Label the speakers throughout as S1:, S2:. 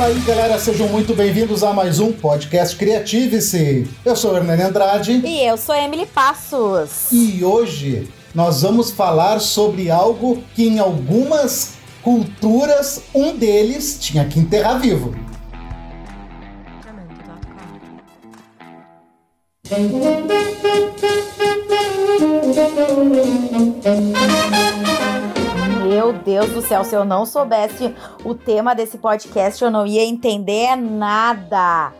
S1: Fala aí, galera, sejam muito bem-vindos a mais um podcast Criative-se. Eu sou o Hernani Andrade.
S2: E eu sou Emily Passos.
S1: E hoje nós vamos falar sobre algo que em algumas culturas um deles tinha que enterrar vivo.
S2: Meu Deus do céu, se eu não soubesse o tema desse podcast, eu não ia entender nada.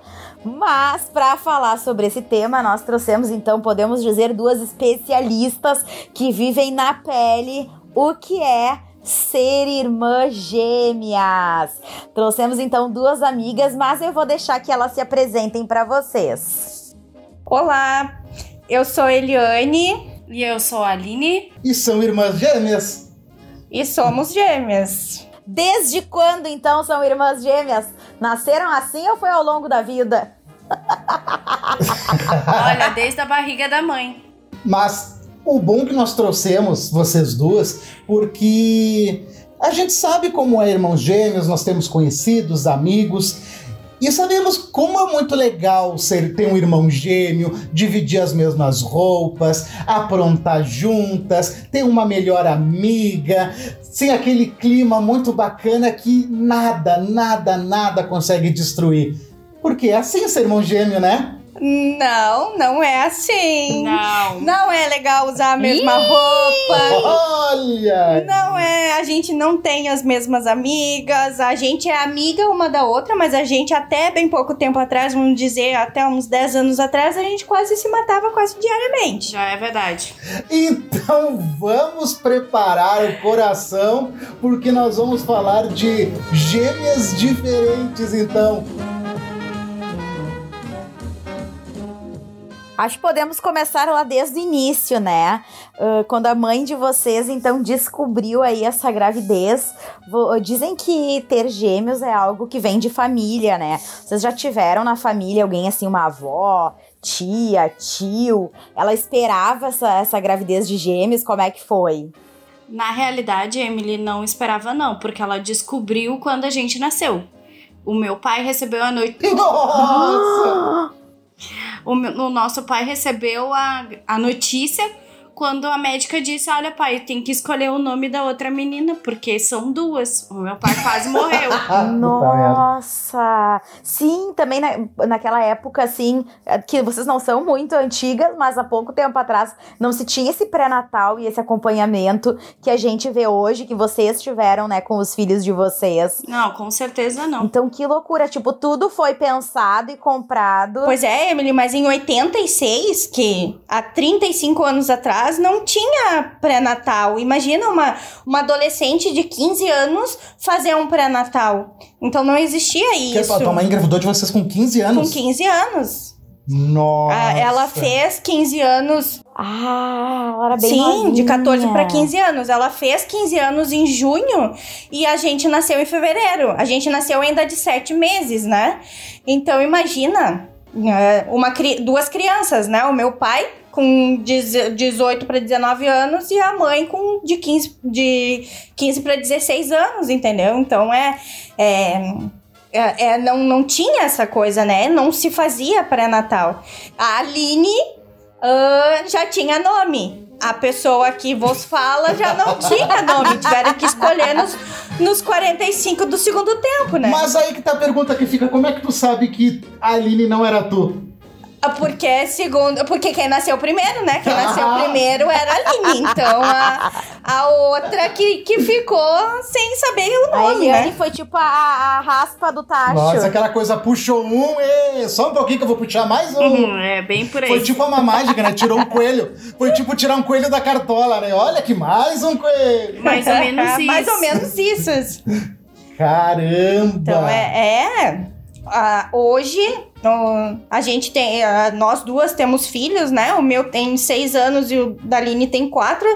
S2: Mas para falar sobre esse tema, nós trouxemos então, podemos dizer, duas especialistas que vivem na pele o que é ser irmã gêmeas. Trouxemos então duas amigas, mas eu vou deixar que elas se apresentem para vocês.
S3: Olá, eu sou Eliane
S4: e eu sou a Aline
S1: e são irmãs gêmeas.
S3: E somos gêmeas.
S2: Desde quando então são irmãs gêmeas? Nasceram assim ou foi ao longo da vida?
S4: Olha, desde a barriga da mãe.
S1: Mas o bom que nós trouxemos vocês duas, porque a gente sabe como é irmãos gêmeos, nós temos conhecidos, amigos, e sabemos como é muito legal ser ter um irmão gêmeo, dividir as mesmas roupas, aprontar juntas, ter uma melhor amiga, sem aquele clima muito bacana que nada, nada, nada consegue destruir. Porque é assim ser irmão gêmeo, né?
S3: Não, não é assim.
S4: Não.
S3: Não é legal usar a mesma Ih! roupa.
S1: Olha!
S3: Não é, a gente não tem as mesmas amigas, a gente é amiga uma da outra, mas a gente até bem pouco tempo atrás, vamos dizer, até uns 10 anos atrás, a gente quase se matava quase diariamente.
S4: Já é verdade.
S1: Então vamos preparar o coração, porque nós vamos falar de gêmeas diferentes, então.
S2: Acho que podemos começar lá desde o início, né? Uh, quando a mãe de vocês, então, descobriu aí essa gravidez. Dizem que ter gêmeos é algo que vem de família, né? Vocês já tiveram na família alguém assim, uma avó, tia, tio? Ela esperava essa, essa gravidez de gêmeos? Como é que foi?
S4: Na realidade, Emily não esperava, não, porque ela descobriu quando a gente nasceu. O meu pai recebeu a noite.
S1: Nossa!
S4: O, o nosso pai recebeu a, a notícia quando a médica disse: Olha, pai, tem que escolher o nome da outra menina, porque são duas. O meu pai quase morreu.
S2: Nossa! Sim, também na, naquela época, assim, que vocês não são muito antigas, mas há pouco tempo atrás não se tinha esse pré-natal e esse acompanhamento que a gente vê hoje, que vocês tiveram, né, com os filhos de vocês.
S4: Não, com certeza não.
S2: Então, que loucura! Tipo, tudo foi pensado e comprado.
S3: Pois é, Emily, mas em 86, que há 35 anos atrás, não tinha pré-natal. Imagina uma, uma adolescente de 15 anos fazer um pré-natal. Então não existia isso.
S1: Que, tua mãe engravidou de vocês com 15 anos?
S3: Com 15 anos.
S1: Nossa.
S3: Ela fez 15 anos.
S2: Ah, ela era bem
S3: Sim,
S2: novinha.
S3: de 14 para 15 anos. Ela fez 15 anos em junho e a gente nasceu em fevereiro. A gente nasceu ainda de 7 meses, né? Então imagina, é, uma, duas crianças, né? O meu pai com 18 para 19 anos e a mãe com de 15, de 15 para 16 anos, entendeu? Então é, é, é, é, não, não tinha essa coisa, né? Não se fazia pré-natal. A Aline uh, já tinha nome. A pessoa que vos fala já não tinha nome. Tiveram que escolher nos, nos 45 do segundo tempo, né?
S1: Mas aí que tá a pergunta que fica: como é que tu sabe que a Aline não era tu?
S3: Porque segundo. Porque quem nasceu primeiro, né? Quem nasceu primeiro era a Aline. Então a, a outra que, que ficou sem saber o nome.
S2: A
S3: né?
S2: foi tipo a, a, raspa do tacho.
S1: Nossa, aquela coisa puxou um, e só um pouquinho que eu vou puxar mais um.
S4: Uhum, é bem por aí.
S1: Foi tipo uma mágica, né? Tirou um coelho. Foi tipo tirar um coelho da cartola, né? Olha que mais um coelho.
S4: Mais ou menos isso.
S3: mais ou menos isso.
S1: Caramba!
S3: Então é. é uh, hoje uh, a gente tem. Uh, nós duas temos filhos, né? O meu tem seis anos e o da Aline tem quatro.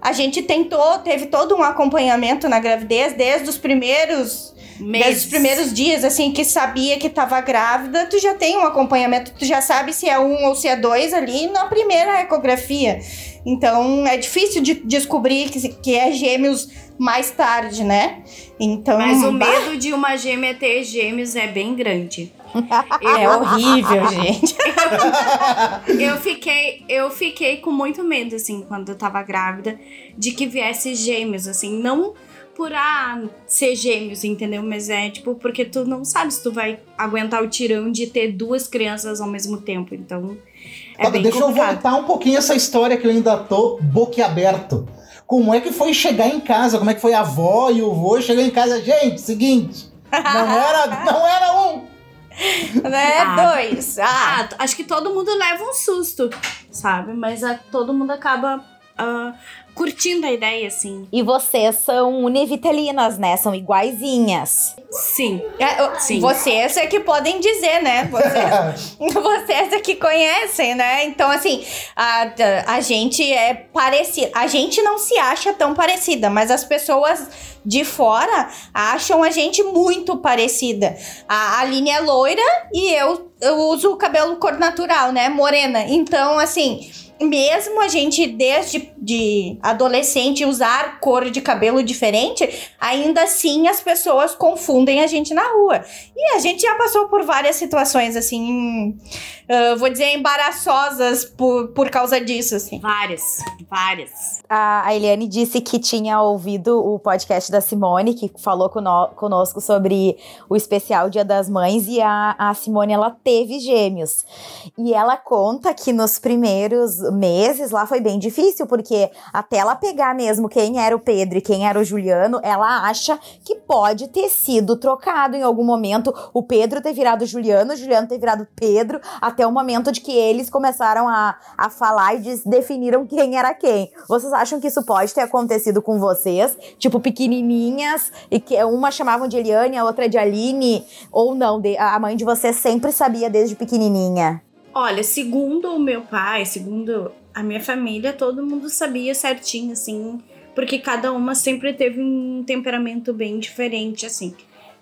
S3: a gente tentou, teve todo um acompanhamento na gravidez, desde os primeiros. Meses. Desde os primeiros dias, assim, que sabia que estava grávida, tu já tem um acompanhamento, tu já sabe se é um ou se é dois ali na primeira ecografia. Então é difícil de descobrir que, que é gêmeos mais tarde, né? Então,
S4: Mas o medo de uma gêmea ter gêmeos é bem grande.
S3: é horrível, gente.
S4: Eu fiquei, eu fiquei com muito medo, assim, quando eu tava grávida, de que viesse gêmeos, assim, não por ah, ser gêmeos, entendeu? Mas é tipo, porque tu não sabe se tu vai aguentar o tirão de ter duas crianças ao mesmo tempo. Então, é
S1: Tá,
S4: bem
S1: deixa eu
S4: complicado.
S1: voltar um pouquinho essa história que eu ainda tô boquiaberto. Como é que foi chegar em casa? Como é que foi a avó e o vô chegar em casa? Gente, seguinte, não era, não era um.
S3: né?
S4: Ah.
S3: Dois. Ah,
S4: Ah, acho que todo mundo leva um susto, sabe? Mas ah, todo mundo acaba ah, curtindo a ideia, assim.
S2: E vocês são univitelinas, né? São iguaizinhas.
S4: Sim.
S3: É,
S4: Sim.
S3: Vocês é que podem dizer, né? Vocês, vocês é que conhecem, né? Então, assim, a, a gente é parecida. A gente não se acha tão parecida, mas as pessoas de fora acham a gente muito parecida. A Aline é loira e eu, eu uso o cabelo cor natural, né? Morena. Então, assim. Mesmo a gente, desde de adolescente, usar cor de cabelo diferente, ainda assim as pessoas confundem a gente na rua. E a gente já passou por várias situações, assim, ah, vou dizer, embaraçosas por, por causa disso, assim.
S4: Várias, várias.
S2: A a Eliane disse que tinha ouvido o podcast da Simone, que falou cono- conosco sobre o especial Dia das Mães, e a, a Simone, ela teve gêmeos. E ela conta que nos primeiros meses lá foi bem difícil, porque até ela pegar mesmo quem era o Pedro e quem era o Juliano, ela acha que pode ter sido trocado em algum momento, o Pedro ter virado Juliano, o Juliano ter virado Pedro, até o momento de que eles começaram a, a falar e definiram quem era quem. Vocês acham que isso pode ter acontecido com vocês? Tipo, pequenininhas, e que uma chamavam de Eliane, a outra de Aline, ou não? de- a mãe de vocês sempre sabia desde pequenininha.
S4: Olha, segundo o meu pai, segundo a minha família, todo mundo sabia certinho, assim, porque cada uma sempre teve um temperamento bem diferente, assim,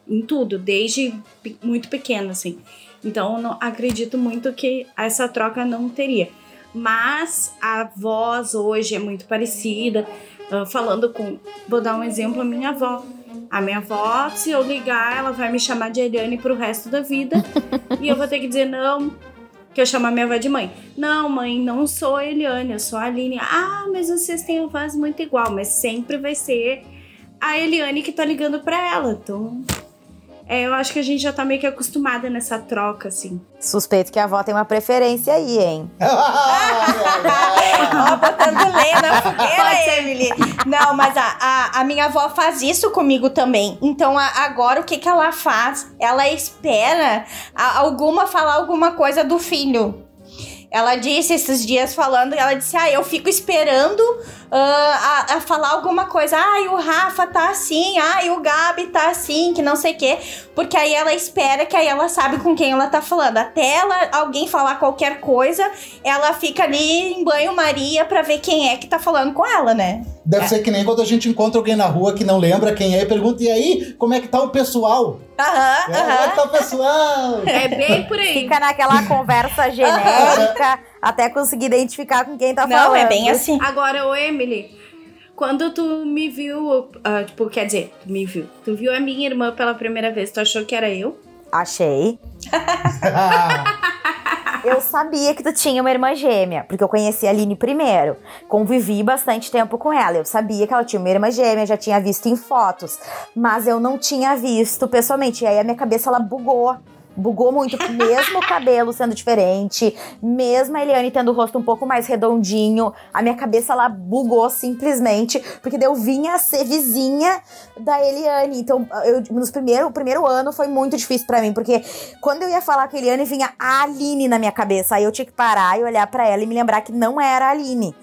S4: em tudo, desde muito pequena, assim. Então, eu não acredito muito que essa troca não teria. Mas a voz hoje é muito parecida. ah, falando com. Vou dar um exemplo: a minha avó. A minha avó, se eu ligar, ela vai me chamar de Eliane pro resto da vida. e eu vou ter que dizer não, que eu chamo a minha avó de mãe. Não, mãe, não sou a Eliane, eu sou a Aline. Ah, mas vocês têm a voz muito igual, mas sempre vai ser a Eliane que tá ligando pra ela. Então, é, eu acho que a gente já tá meio que acostumada nessa troca, assim.
S2: Suspeito que a avó tem uma preferência aí, hein?
S3: Ó, botando lenha na fogueira, Emily. Não, mas a, a, a minha avó faz isso comigo também. Então, a- agora, o que que ela faz? Ela espera a- alguma falar alguma coisa do filho. Ela disse esses dias falando, ela disse, ah, eu fico esperando ah, a, a falar alguma coisa. Ai, o Rafa tá assim, ai, o Gabi tá assim, que não sei o quê. Porque aí ela espera que aí ela sabe com quem ela tá falando. Até ela, alguém falar qualquer coisa, ela fica ali em banho-maria pra ver quem é que tá falando com ela, né?
S1: Deve ser que nem quando a gente encontra alguém na rua que não lembra quem é e pergunta: e aí, como é que tá o pessoal?
S3: Aham,
S1: É, Como é
S3: aham.
S1: que tá o pessoal?
S4: É bem por aí.
S2: Fica naquela conversa genérica até conseguir identificar com quem tá falando.
S3: Não, é bem assim.
S4: Agora, ô Emily, quando tu me viu, ah, tipo, quer dizer, tu me viu, tu viu a minha irmã pela primeira vez, tu achou que era eu?
S2: Achei. Eu sabia que tu tinha uma irmã gêmea, porque eu conheci a Aline primeiro. Convivi bastante tempo com ela. Eu sabia que ela tinha uma irmã gêmea, já tinha visto em fotos. Mas eu não tinha visto pessoalmente. E aí a minha cabeça ela bugou. Bugou muito, mesmo o cabelo sendo diferente, mesmo a Eliane tendo o rosto um pouco mais redondinho, a minha cabeça ela bugou simplesmente, porque eu vinha a ser vizinha da Eliane. Então, eu, nos primeiro, o primeiro ano foi muito difícil pra mim, porque quando eu ia falar com a Eliane, vinha a Aline na minha cabeça. Aí eu tinha que parar e olhar pra ela e me lembrar que não era a Aline.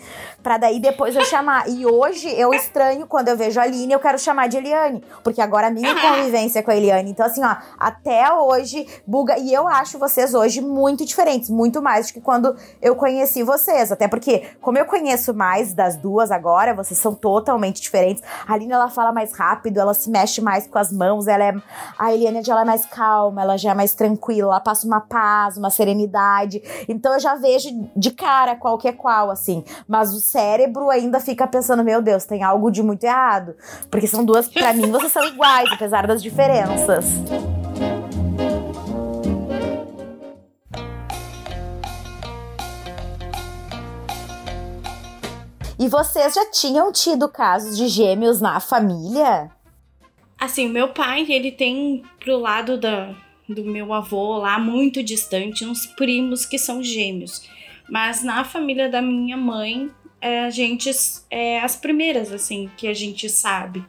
S2: Pra daí depois eu chamar. E hoje eu estranho quando eu vejo a Aline, eu quero chamar de Eliane. Porque agora a minha convivência é com a Eliane. Então, assim, ó, até hoje, buga. E eu acho vocês hoje muito diferentes, muito mais do que quando eu conheci vocês. Até porque, como eu conheço mais das duas agora, vocês são totalmente diferentes. A Aline, ela fala mais rápido, ela se mexe mais com as mãos, ela é. A Eliane já é mais calma, ela já é mais tranquila, ela passa uma paz, uma serenidade. Então eu já vejo de cara qual que é qual, assim. Mas os cérebro ainda fica pensando, meu Deus, tem algo de muito errado. Porque são duas, pra mim, vocês são iguais, apesar das diferenças. E vocês já tinham tido casos de gêmeos na família?
S4: Assim, meu pai, ele tem pro lado da, do meu avô lá, muito distante, uns primos que são gêmeos. Mas na família da minha mãe, é, a gente é as primeiras, assim, que a gente sabe.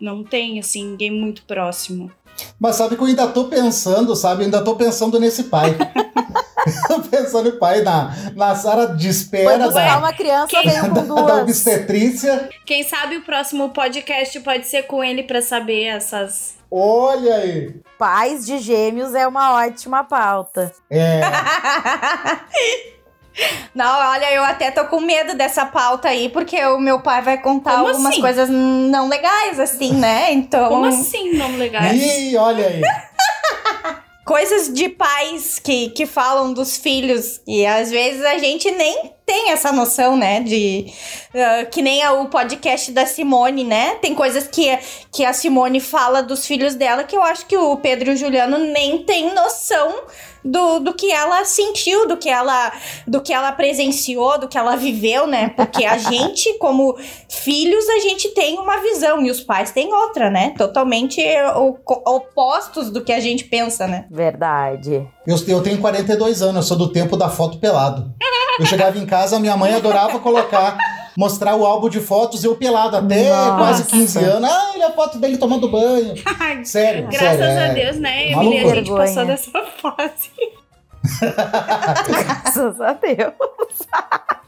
S4: Não tem, assim, ninguém muito próximo.
S1: Mas sabe que eu ainda tô pensando, sabe? ainda tô pensando nesse pai. pensando em pai na, na sala de espera da,
S2: uma criança,
S4: Quem-
S2: veio com
S1: da,
S2: duas.
S1: da obstetrícia.
S4: Quem sabe o próximo podcast pode ser com ele pra saber essas.
S1: Olha aí.
S2: Pais de gêmeos é uma ótima pauta.
S1: É,
S3: Não, olha, eu até tô com medo dessa pauta aí, porque o meu pai vai contar
S4: Como
S3: algumas
S4: assim?
S3: coisas não legais, assim, né? Então.
S4: Como assim não legais?
S1: Ih, olha aí.
S3: Coisas de pais que, que falam dos filhos. E às vezes a gente nem tem essa noção, né? De. ah, que nem o podcast da Simone, né? Tem coisas que, que a Simone fala dos filhos dela que eu acho que o Pedro e o Juliano nem tem noção do, do que ela sentiu, do que ela, do que ela presenciou, do que ela viveu, né? Porque a gente, como filhos, a gente tem uma visão e os pais têm outra, né? Totalmente opostos do que a gente pensa, né?
S2: Verdade.
S1: Eu, eu tenho 42 anos, eu sou do tempo da foto pelado. Eu chegava em casa, minha mãe adorava colocar, mostrar o álbum de fotos eu pelado até
S2: Nossa.
S1: quase 15 anos. Ah, olha a foto dele tomando banho. Sério,
S4: Graças
S1: sério.
S4: a
S1: é-
S4: Deus, né, Emily? A gente passou dessa fase.
S2: Graças a Deus.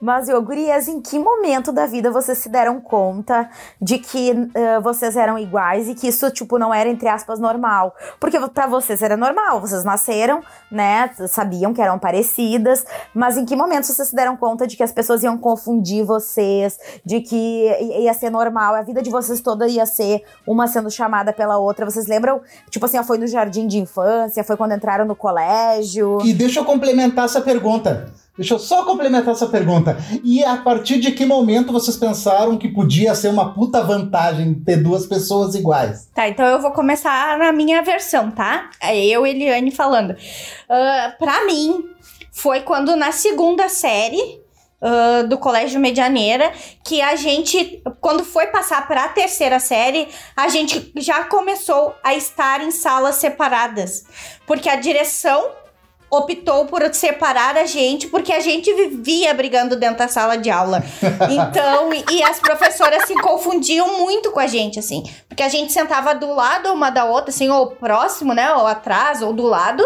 S2: Mas, ô, gurias, em que momento da vida vocês se deram conta de que eh, vocês eram iguais e que isso, tipo, não era, entre aspas, normal? Porque pra vocês era normal, vocês nasceram, né, sabiam que eram parecidas, mas em que momento vocês se deram conta de que as pessoas iam confundir vocês, de que ia ser normal, a vida de vocês toda ia ser uma sendo chamada pela outra? Vocês lembram, tipo assim, foi no jardim de infância, foi quando entraram no colégio?
S1: E deixa eu complementar essa pergunta. Deixa eu só complementar essa pergunta. E a partir de que momento vocês pensaram que podia ser uma puta vantagem ter duas pessoas iguais?
S3: Tá, então eu vou começar na minha versão, tá? É eu, Eliane, falando. Ah, pra mim, foi quando na segunda série ah, do Colégio Medianeira que a gente, quando foi passar pra terceira série, a gente já começou a estar em salas separadas. Porque a direção optou por separar a gente porque a gente vivia brigando dentro da sala de aula. Então, e, as professoras se confundiam muito com a gente, assim. Porque a gente sentava do lado uma da outra, assim, ou próximo, né? Ou atrás, ou do lado.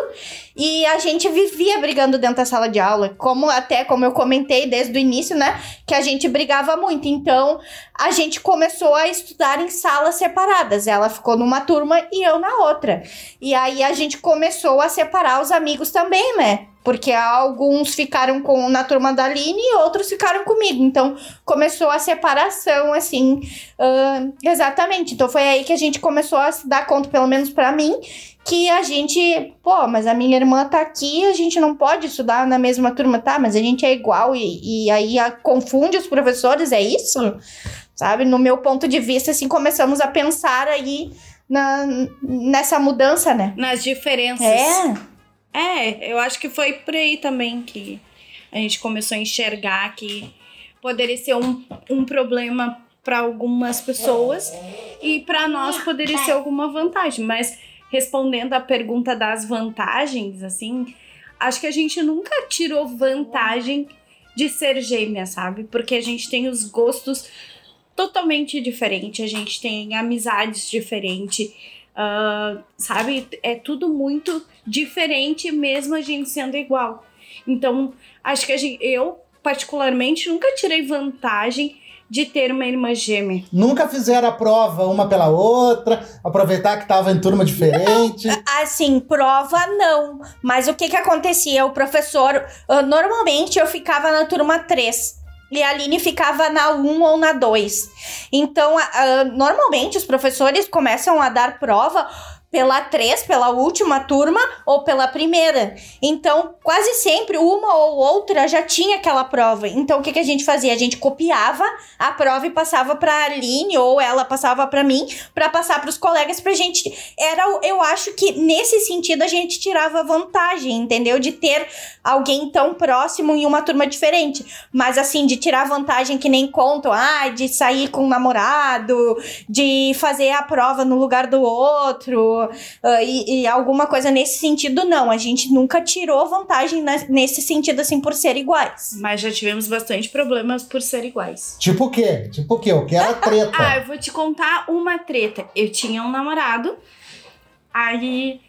S3: E a gente vivia brigando dentro da sala de aula. Como até, como eu comentei desde o início, né? Que a gente brigava muito. Então, a gente começou a estudar em salas separadas. Ela ficou numa turma e eu na outra. E aí a gente começou a separar os amigos também, né? Porque alguns ficaram com na turma da Aline e outros ficaram comigo. Então começou a separação, assim. ahn, exatamente. Então foi aí que a gente começou a se dar conta, pelo menos pra mim, que a gente, pô, mas a minha irmã tá aqui, a gente não pode estudar na mesma turma, tá? Mas a gente é igual e, e aí a- confunde os professores, é isso? Sabe? No meu ponto de vista, assim, começamos a pensar aí na, nessa mudança, né?
S4: Nas diferenças.
S3: É.
S4: É, eu acho que foi por aí também que a gente começou a enxergar que poderia ser um, um problema para algumas pessoas e para nós poderia ser alguma vantagem. Mas respondendo a pergunta das vantagens, assim, acho que a gente nunca tirou vantagem de ser gêmea, sabe? Porque a gente tem os gostos totalmente diferentes, a gente tem amizades diferentes. ah, sabe? É tudo muito diferente, mesmo a gente sendo igual. Então, acho que gente, eu, particularmente, nunca tirei vantagem de ter uma irmã gêmea.
S1: Nunca fizeram a prova uma pela outra, aproveitar que tava em turma diferente.
S3: Assim, prova não. Mas o que que acontecia? O professor, ah, normalmente eu ficava na turma 3. E a Aline ficava na 1 ou na 2. Então, ah, normalmente os professores começam a dar prova pela três, pela última turma ou pela primeira. Então, quase sempre uma ou outra já tinha aquela prova. Então, o que, que a gente fazia? A gente copiava a prova e passava para Aline ou ela passava para mim para passar para os colegas pra gente. Era, eu acho que nesse sentido a gente tirava vantagem, entendeu? De ter alguém tão próximo em uma turma diferente. Mas assim, de tirar vantagem que nem contam, ah, de sair com um namorado, de fazer a prova no lugar do outro, uh, e, e, alguma coisa nesse sentido, não. A gente nunca tirou vantagem nesse sentido, assim, por ser iguais.
S4: Mas já tivemos bastante problemas por ser iguais.
S1: Tipo o quê? Tipo o quê? O que era treta?
S4: ah, eu vou te contar uma treta. Eu tinha um namorado, aí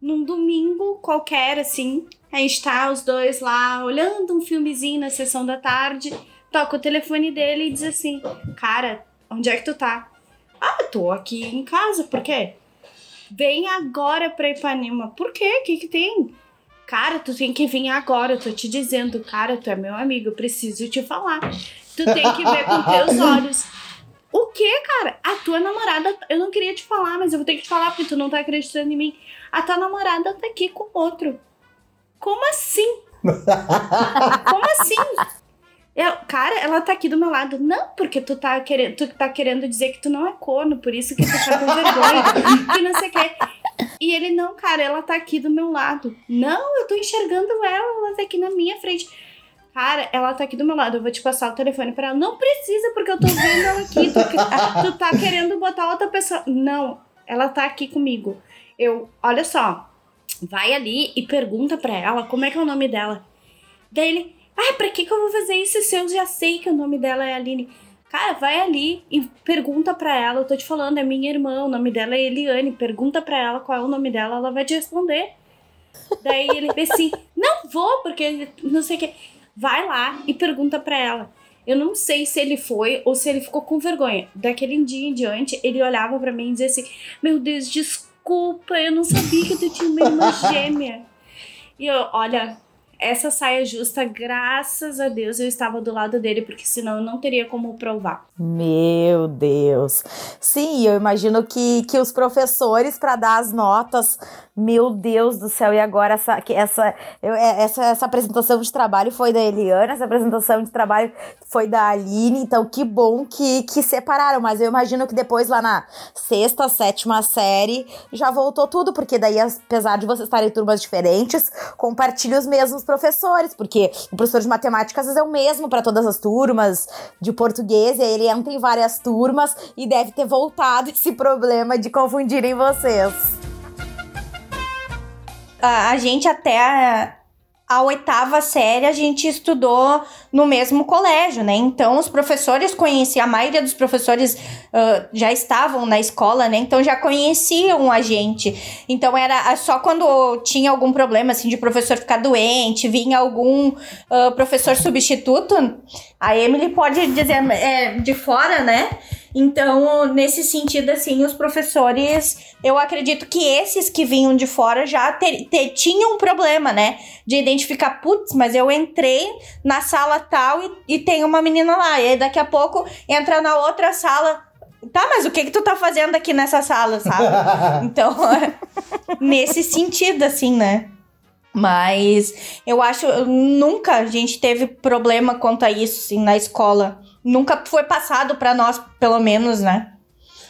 S4: num domingo qualquer, assim, a gente tá os dois lá olhando um filmezinho na sessão da tarde, toca o telefone dele e diz assim: Cara, onde é que tu tá? Ah, tô aqui em casa, por quê? Vem agora pra Ipanema. Por quê? O que que tem? Cara, tu tem que vir agora, eu tô te dizendo, cara, tu é meu amigo, eu preciso te falar. Tu tem que ver com teus olhos. O que, cara? A tua namorada, eu não queria te falar, mas eu vou ter que te falar porque tu não tá acreditando em mim. A tua namorada tá aqui com outro. Como assim? Como assim? Eu, cara, ela tá aqui do meu lado. Não, porque tu tá, querendo, tu tá querendo dizer que tu não é corno, por isso que tu tá com vergonha. que não sei o quê. E ele, não, cara, ela tá aqui do meu lado. Não, eu tô enxergando ela, ela tá aqui na minha frente. Cara, ela tá aqui do meu lado, eu vou te passar o telefone pra ela. Não precisa, porque eu tô vendo ela aqui. Tu, tu tá querendo botar outra pessoa. Não, ela tá aqui comigo. Eu, olha só, vai ali e pergunta pra ela como é que é o nome dela. Daí ele, ah, pra que, que eu vou fazer isso se eu já sei que o nome dela é Aline? Cara, vai ali e pergunta pra ela. Eu tô te falando, é minha irmã, o nome dela é Eliane. Pergunta pra ela qual é o nome dela, ela vai te responder. Daí ele fez assim: Não vou, porque não sei o que. Vai lá e pergunta pra ela. Eu não sei se ele foi ou se ele ficou com vergonha. Daquele dia em diante, ele olhava para mim e dizia assim: Meu Deus, desculpa, eu não sabia que tu tinha uma irmã gêmea. E eu, olha, essa saia justa, graças a Deus, eu estava do lado dele, porque senão eu não teria como provar.
S2: Meu Deus. Sim, eu imagino que, que os professores, para dar as notas, meu Deus do céu, e agora essa, essa, é, essa, essa apresentação de trabalho foi da Eliana, essa apresentação de trabalho foi da Aline, então que bom que, que separaram, mas eu imagino que depois lá na sexta, sétima série já voltou tudo, porque daí, apesar de vocês estarem em turmas diferentes, compartilham os mesmos professores, porque o professor de matemática às vezes é o mesmo para todas as turmas, de português, e aí ele entra em várias turmas e deve ter voltado esse problema de confundirem vocês.
S3: A, a gente até a oitava série a gente estudou no mesmo colégio, né? Então os professores conheciam, a maioria dos professores uh, já estavam na escola, né? Então já conheciam a gente. Então era só quando tinha algum problema, assim, de professor ficar doente, vinha algum uh, professor substituto, a Emily pode dizer é, de fora, né? Então, nesse sentido, assim, os professores, eu acredito que esses que vinham de fora já ter, ter, tinham um problema, né? De identificar, putz, mas eu entrei na sala tal e, e tem uma menina lá. E aí daqui a pouco entra na outra sala. Tá, mas o que que tu tá fazendo aqui nessa sala, sabe? então, nesse sentido, assim, né? Mas eu acho, nunca a gente teve problema quanto a isso, assim, na escola nunca foi passado para nós, pelo menos, né?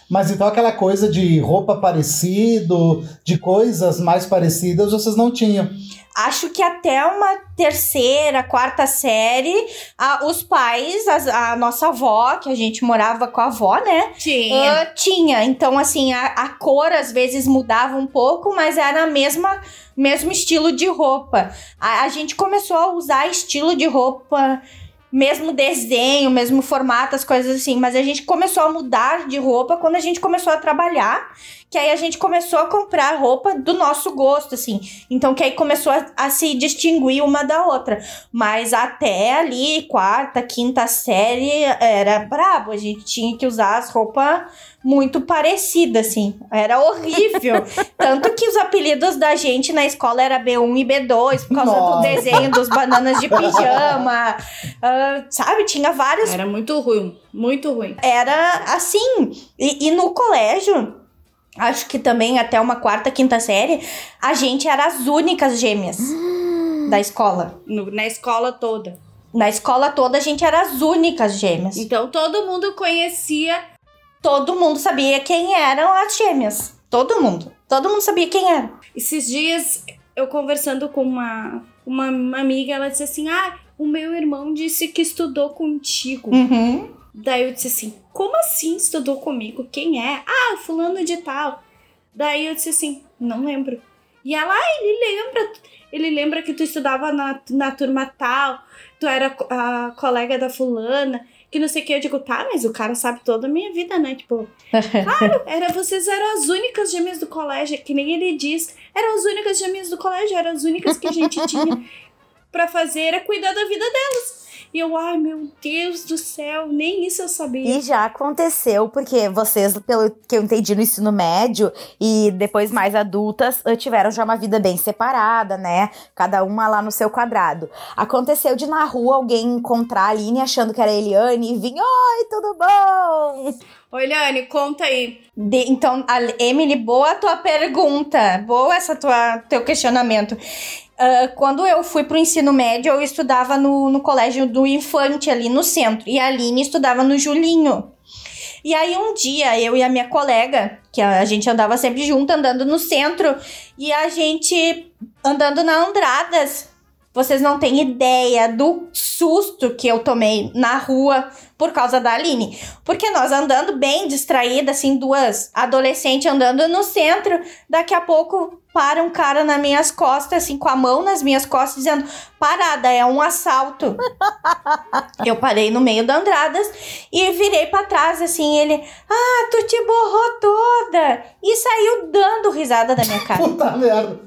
S1: Mas então aquela coisa de roupa parecido, de coisas mais parecidas, vocês não tinham.
S3: Acho que até uma terceira, quarta série, a, os pais, a, a, nossa avó, que a gente morava com a avó, né?
S4: Tinha.
S3: Uh, tinha. Então, assim, a, a cor às vezes mudava um pouco, mas era a mesma mesmo estilo de roupa. A, a gente começou a usar estilo de roupa mesmo desenho, mesmo formato, as coisas assim. Mas a gente começou a mudar de roupa quando a gente começou a trabalhar. Que aí a gente começou a comprar roupa do nosso gosto, assim. Então, que aí começou a, a se distinguir uma da outra. Mas até ali, quarta, quinta série, era brabo. A gente tinha que usar as roupas muito parecida, assim. Era horrível. Tanto que os apelidos da gente na escola era B1 e B2, por causa Nossa. do desenho dos bananas de pijama. Uh, sabe? Tinha vários.
S4: Era muito ruim. Muito ruim.
S3: Era assim. E, e no colégio acho que também até uma quarta, quinta série, a gente era as únicas gêmeas da escola.
S4: No- na escola toda.
S3: Na escola toda a gente era as únicas gêmeas.
S4: Então todo mundo conhecia.
S3: Todo mundo sabia quem eram as gêmeas. Todo mundo. Todo mundo sabia quem era.
S4: Esses dias eu conversando com uma, uma, uma amiga, ela disse assim: Ah, o meu irmão disse que estudou contigo.
S3: Uhum.
S4: Daí eu disse assim: Como assim estudou comigo? Quem é? Ah, fulano de tal. Daí eu disse assim: Não lembro. E ela, ah, ele lembra. Ele lembra que tu estudava na, na turma tal, tu era a colega da fulana, que não sei o que. Eu digo, tá, mas o cara sabe toda a minha vida, né? Tipo, claro, era, vocês eram as únicas gêmeas do colégio, que nem ele diz. Eram as únicas gêmeas do colégio, eram as únicas que a gente tinha pra fazer, era cuidar da vida delas. E eu, ai meu Deus do céu, nem isso eu sabia.
S2: E já aconteceu, porque vocês, pelo que eu entendi no ensino médio e depois mais adultas, eh, tiveram já uma vida bem separada, né? Cada uma lá no seu quadrado. Aconteceu de na rua alguém encontrar a Aline achando que era a Eliane e vir, oi, tudo bom?
S4: Ô, Eliane, conta aí.
S3: De- então, a Emily, boa a tua pergunta. Boa essa tua teu questionamento. Ah, quando eu fui pro ensino médio, eu estudava no, no colégio do Infante, ali no centro. E a Aline estudava no Julinho. E aí, um dia, eu e a minha colega, que a gente andava sempre junto, andando no centro, e a gente andando na Andradas. Vocês não têm ideia do susto que eu tomei na rua por causa da Aline. Porque nós andando bem distraídas, assim, duas adolescentes andando no centro, daqui a pouco para um cara nas minhas costas, assim, com a mão nas minhas costas, dizendo: Parada, é um assalto. eu parei no meio da Andradas e virei pra trás, assim, ele: Ah, tu te borrou toda! E saiu dando risada da minha cara.
S1: Puta merda.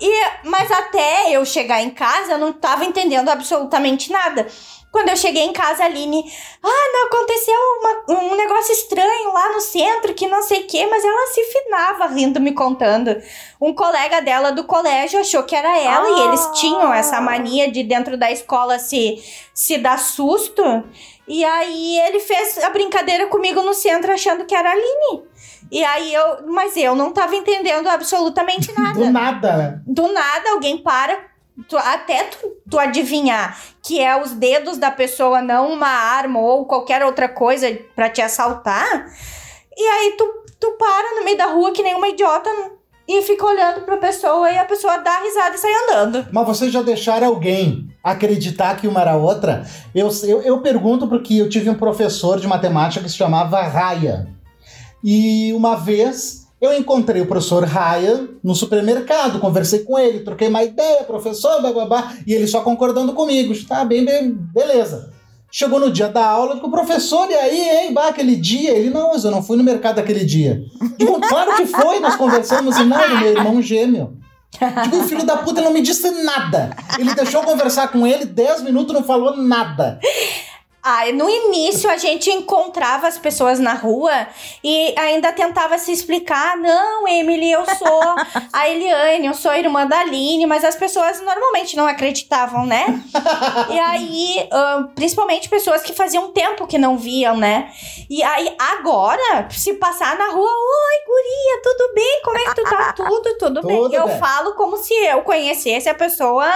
S3: E, mas até eu chegar em casa, eu não tava entendendo absolutamente nada. Quando eu cheguei em casa, a Aline, ah, não, aconteceu uma- um negócio estranho lá no centro, que não sei o quê, mas ela se finava rindo, me contando. Um colega dela do colégio achou que era ela, e eles tinham essa mania de dentro da escola se, se dar susto. E aí ele fez a brincadeira comigo no centro, achando que era a Aline. E aí eu, mas eu não tava entendendo absolutamente nada
S1: Do nada, né?
S3: do nada alguém para, tu- até tu, tu adivinhar que é os dedos da pessoa, não uma arma ou qualquer outra coisa pra te assaltar. E aí tu, tu para no meio da rua que nem uma idiota e fica olhando pra pessoa e a pessoa dá risada e sai andando.
S1: Mas vocês já deixaram alguém acreditar que uma era outra? Eu, eu, eu pergunto porque eu tive um professor de matemática que se chamava Raya. E uma vez eu encontrei o professor Raya no supermercado, conversei com ele, troquei uma ideia, professor, bababá, e ele só concordando comigo. Tá bem, bem, beleza. Chegou no dia da aula, digo, professor, e aí, hein, bah, aquele dia? Ele, não, eu não fui no mercado aquele dia. Digo, claro que foi, nós conversamos, e não, é meu irmão gêmeo. Digo, o filho da puta não me disse nada. Ele deixou eu conversar com ele 10 minutos não falou nada.
S3: Ah, no início a gente encontrava as pessoas na rua e ainda tentava se explicar. Não, Emily, eu sou a Eliane, eu sou a irmã da Aline, mas as pessoas normalmente não acreditavam, né? E aí, principalmente pessoas que faziam tempo que não viam, né? E aí, agora, se passar na rua, oi, guria, tudo bem? Como é que tu tá? Tudo, tudo, bem.
S1: Tudo
S3: Eu
S1: bem.
S3: falo como se eu conhecesse a pessoa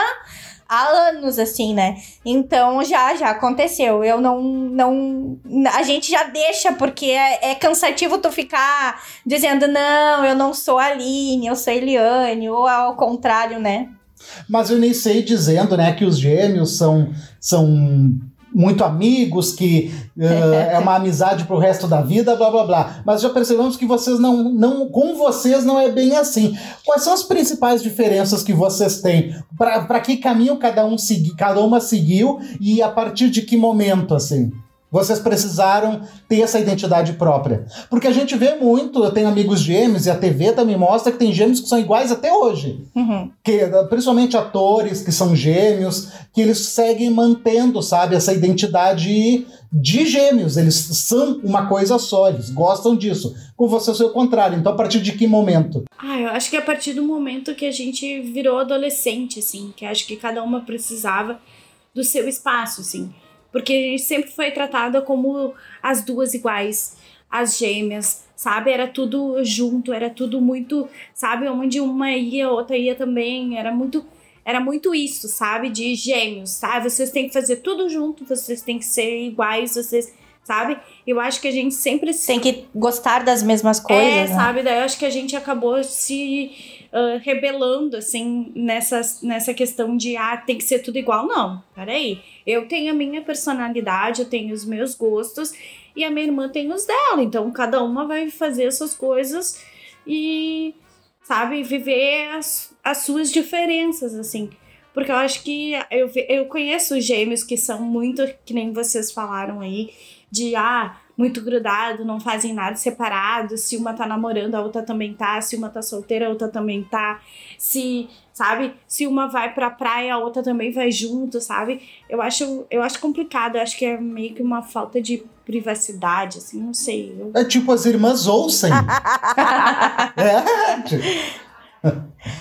S3: há anos, assim, né? Então já, já aconteceu. Eu não, não. A gente já deixa, porque é, é cansativo tu ficar dizendo, não, eu não sou a Aline, eu sou a Eliane, ou ao contrário, né?
S1: Mas eu nem sei dizendo, né, que os gêmeos são, são muito amigos, que eh, é uma amizade pro resto da vida, blá blá blá. Mas já percebemos que vocês não, não. Com vocês não é bem assim. Quais são as principais diferenças que vocês têm? Para que caminho cada um segui, cada uma seguiu e a partir de que momento, assim? Vocês precisaram ter essa identidade própria. Porque a gente vê muito, eu tenho amigos gêmeos e a TV também mostra que tem gêmeos que são iguais até hoje
S3: Uhum.
S1: que principalmente atores que são gêmeos, que eles seguem mantendo, sabe, essa identidade de gêmeos. Eles são uma coisa só, eles gostam disso. Com você é o contrário. Então, a partir de que momento?
S4: Ah, eu acho que a partir do momento que a gente virou adolescente, assim, que acho que cada uma precisava do seu espaço, assim. Porque a gente sempre foi tratada como as duas iguais. as gêmeas, sabe? Era tudo junto, era tudo muito, sabe? Onde uma ia, a outra ia também, era muito era muito isso, sabe? De gêmeos, tá? Vocês têm que fazer tudo junto, vocês têm que ser iguais, vocês, sabe? Eu acho que a gente sempre
S3: tem que gostar das mesmas coisas,
S4: é,
S3: né?
S4: sabe? Daí eu acho que a gente acabou se rebelando, assim, nessa, nessa questão de, ah, tem que ser tudo igual. Não, peraí. Eu tenho a minha personalidade, eu tenho os meus gostos e a minha irmã tem os dela. Então, cada uma vai fazer as suas coisas e, sabe, viver as, as suas diferenças, assim. Porque eu acho que eu, eu conheço gêmeos que são muito, que nem vocês falaram aí, de ah, muito grudado, não fazem nada separado. Se uma tá namorando, a outra também tá. Se uma tá solteira, a outra também tá. Se, sabe? Se uma vai pra praia, a outra também vai junto, sabe? Eu acho, eu acho complicado. Eu acho que é meio que uma falta de privacidade, assim, não sei. Eu...
S1: É tipo as irmãs Olsen. é, tipo...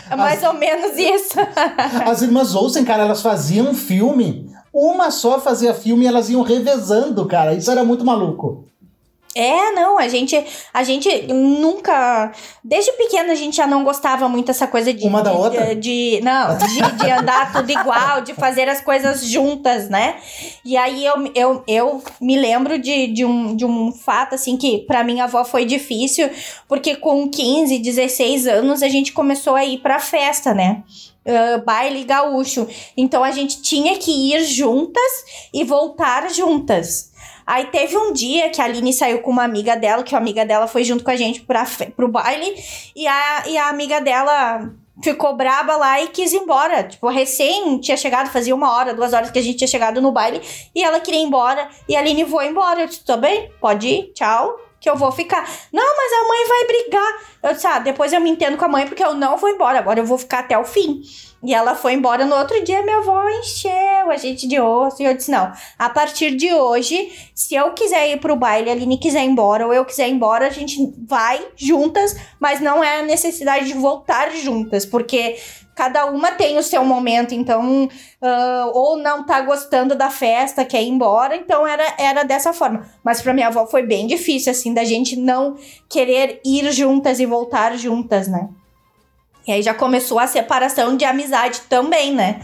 S3: É mais as, ou menos isso.
S1: as irmãs Olsen, cara, elas faziam filme. Uma só fazia filme e elas iam revezando, cara. Isso era muito maluco.
S3: É, não, a gente, a gente nunca, desde pequena a gente já não gostava muito dessa coisa de
S1: uma da
S3: de,
S1: outra,
S3: de, de não, de, de, andar tudo igual, de fazer as coisas juntas, né? E aí eu, eu, eu me lembro de, de, um, de um fato assim que para minha avó foi difícil, porque com 15, 16 anos a gente começou a ir para festa, né? Uh, baile gaúcho. Então a gente tinha que ir juntas e voltar juntas. Aí teve um dia que a Aline saiu com uma amiga dela, que a amiga dela foi junto com a gente pra, pro baile, e a, e a amiga dela ficou braba lá e quis ir embora. Tipo, recém tinha chegado, fazia uma hora, duas horas que a gente tinha chegado no baile, e ela queria ir embora, e a Aline foi embora. Eu disse, tá bem, pode ir, tchau que eu vou ficar. Não, mas a mãe vai brigar. Eu disse, ah, depois eu me entendo com a mãe porque eu não vou embora, agora eu vou ficar até o fim. E ela foi embora no outro dia, minha avó encheu a gente de osso. E eu disse: não, a partir de hoje, se eu quiser ir pro baile, a Aline quiser ir embora, ou eu quiser ir embora, a gente vai juntas, mas não é a necessidade de voltar juntas, porque cada uma tem o seu momento, então, uh, ou não tá gostando da festa, quer ir embora, então era, era dessa forma. Mas pra minha avó foi bem difícil, assim, da gente não querer ir juntas e voltar juntas, né? E aí já começou a separação de amizade também, né?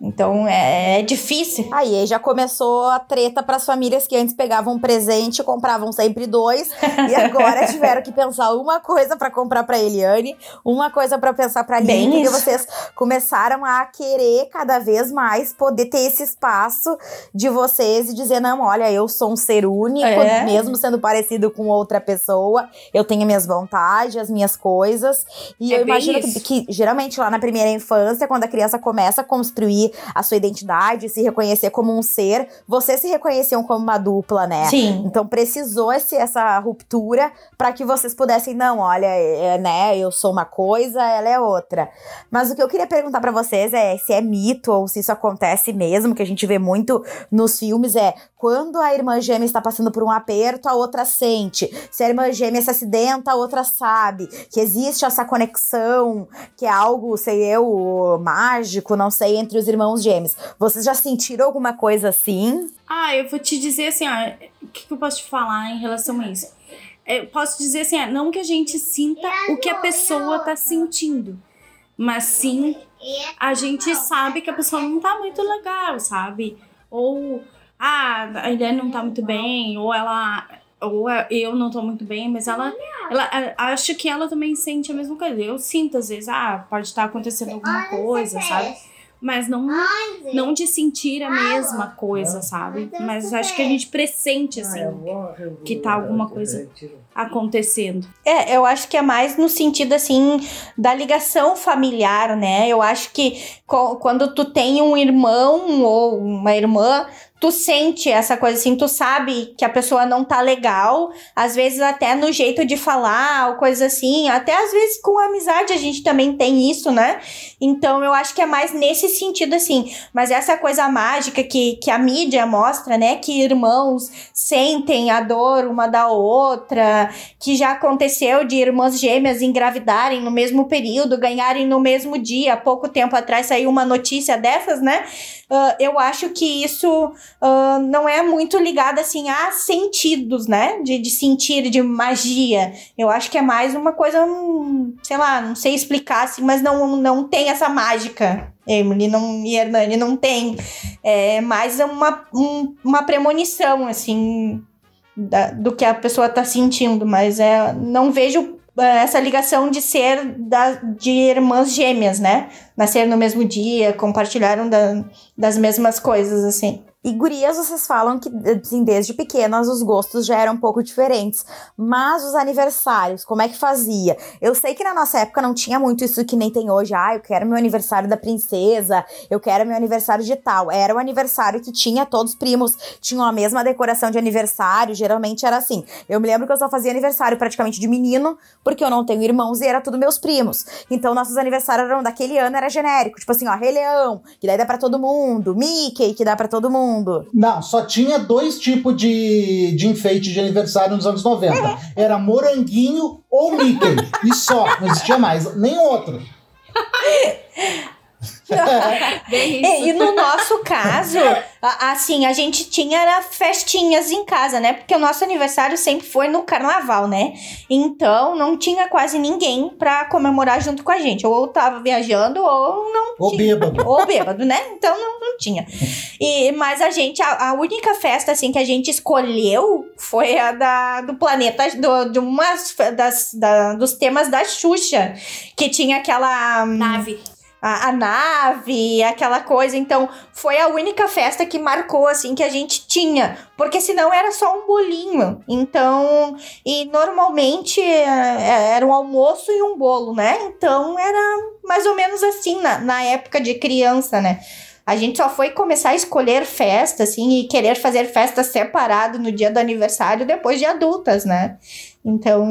S3: Então é, é difícil.
S2: Aí já começou a treta para as famílias que antes pegavam um presente e compravam sempre dois e agora tiveram que pensar uma coisa para comprar para Eliane, uma coisa para pensar para Aline, porque vocês começaram a querer cada vez mais poder ter esse espaço de vocês e dizer não, olha, eu sou um ser único, é. mesmo sendo parecido com outra pessoa, eu tenho minhas vontades, as minhas coisas e é eu imagino que, que geralmente lá na primeira infância, quando a criança começa a construir a sua identidade, se reconhecer como um ser, vocês se reconheciam como uma dupla, né?
S3: Sim.
S2: Então precisou esse, essa ruptura para que vocês pudessem, não, olha, é, né, eu sou uma coisa, ela é outra. Mas o que eu queria perguntar para vocês é se é mito ou se isso acontece mesmo, que a gente vê muito nos filmes, é quando a irmã gêmea está passando por um aperto, a outra sente. Se a irmã gêmea se acidenta, a outra sabe. Que existe essa conexão, que é algo, sei eu, mágico, não sei, entre os irmãos irmãos gêmeos. Vocês já sentiram alguma coisa assim?
S4: Ah, eu vou te dizer assim, ó, o que, que eu posso te falar em relação a isso? Eu posso dizer assim, não que a gente sinta o que a pessoa tá sentindo, mas sim a gente sabe que a pessoa não tá muito legal, sabe? Ou ah, a ideia não tá muito bem, ou ela ou eu não tô muito bem, mas ela, ela acho que ela também sente a mesma coisa. Eu sinto às vezes, ah, pode estar acontecendo alguma coisa, sabe? Mas não não de sentir a mesma coisa, sabe? Mas acho que a gente pressente assim que tá alguma coisa acontecendo.
S3: É, eu acho que é mais no sentido assim da ligação familiar, né? Eu acho que quando tu tem um irmão ou uma irmã, tu sente essa coisa assim, tu sabe que a pessoa não tá legal, às vezes até no jeito de falar ou coisa assim, até às vezes com amizade a gente também tem isso, né? Então eu acho que é mais nesse sentido assim, mas essa coisa mágica que, que a mídia mostra, né, que irmãos sentem a dor uma da outra, que já aconteceu de irmãs gêmeas engravidarem no mesmo período, ganharem no mesmo dia, há pouco tempo atrás saiu uma notícia dessas, né? Uh, eu acho que isso uh, não é muito ligada assim a sentidos, né? De, de sentir, de magia. Eu acho que é mais uma coisa, hum, sei lá, não sei explicar assim, mas não, não tem essa mágica. Emily não, e Hernani não tem. É mais uma, um, uma premonição, assim, da, do que a pessoa tá sentindo, mas é, não vejo é, essa ligação de ser da, de irmãs gêmeas, né? Nascer no mesmo dia, compartilharam da, das mesmas coisas, assim.
S2: E gurias, vocês falam que, assim, desde pequenas os gostos já eram um pouco diferentes. Mas os aniversários, como é que fazia? Eu sei que na nossa época não tinha muito isso que nem tem hoje. Ah, eu quero meu aniversário da princesa, eu quero meu aniversário de tal. Era o aniversário que tinha todos os primos, tinham a mesma decoração de aniversário, geralmente era assim. Eu me lembro que eu só fazia aniversário praticamente de menino, porque eu não tenho irmãos e era tudo meus primos. Então nossos aniversários eram daquele ano, era genérico. Tipo assim, ó, Rei Leão, que daí dá pra todo mundo, Mickey, que dá pra todo mundo mundo.
S1: Não, só tinha dois tipos de, de enfeite de aniversário nos anos 90. Era moranguinho ou Mickey. E só, não existia mais, nem outro.
S3: e, e no nosso caso, assim, a gente tinha festinhas em casa, né? Porque o nosso aniversário sempre foi no carnaval, né? Então não tinha quase ninguém pra comemorar junto com a gente. Ou tava viajando, ou não
S1: ou
S3: tinha.
S1: bêbado.
S3: Ou bêbado, né? Então não, não tinha. E, mas a gente, a, a, única festa, assim, que a gente escolheu foi a da, do planeta, do, de umas das, da, dos temas da Xuxa, que tinha aquela.
S4: Hum, Nave
S3: a, a, nave, aquela coisa. Então, foi a única festa que marcou, assim, que a gente tinha. Porque senão era só um bolinho. Então, e normalmente é, é, era um almoço e um bolo, né? Então, era mais ou menos assim na, na época de criança, né? A gente só foi começar a escolher festa, assim, e querer fazer festa separado no dia do aniversário depois de adultas, né? Então,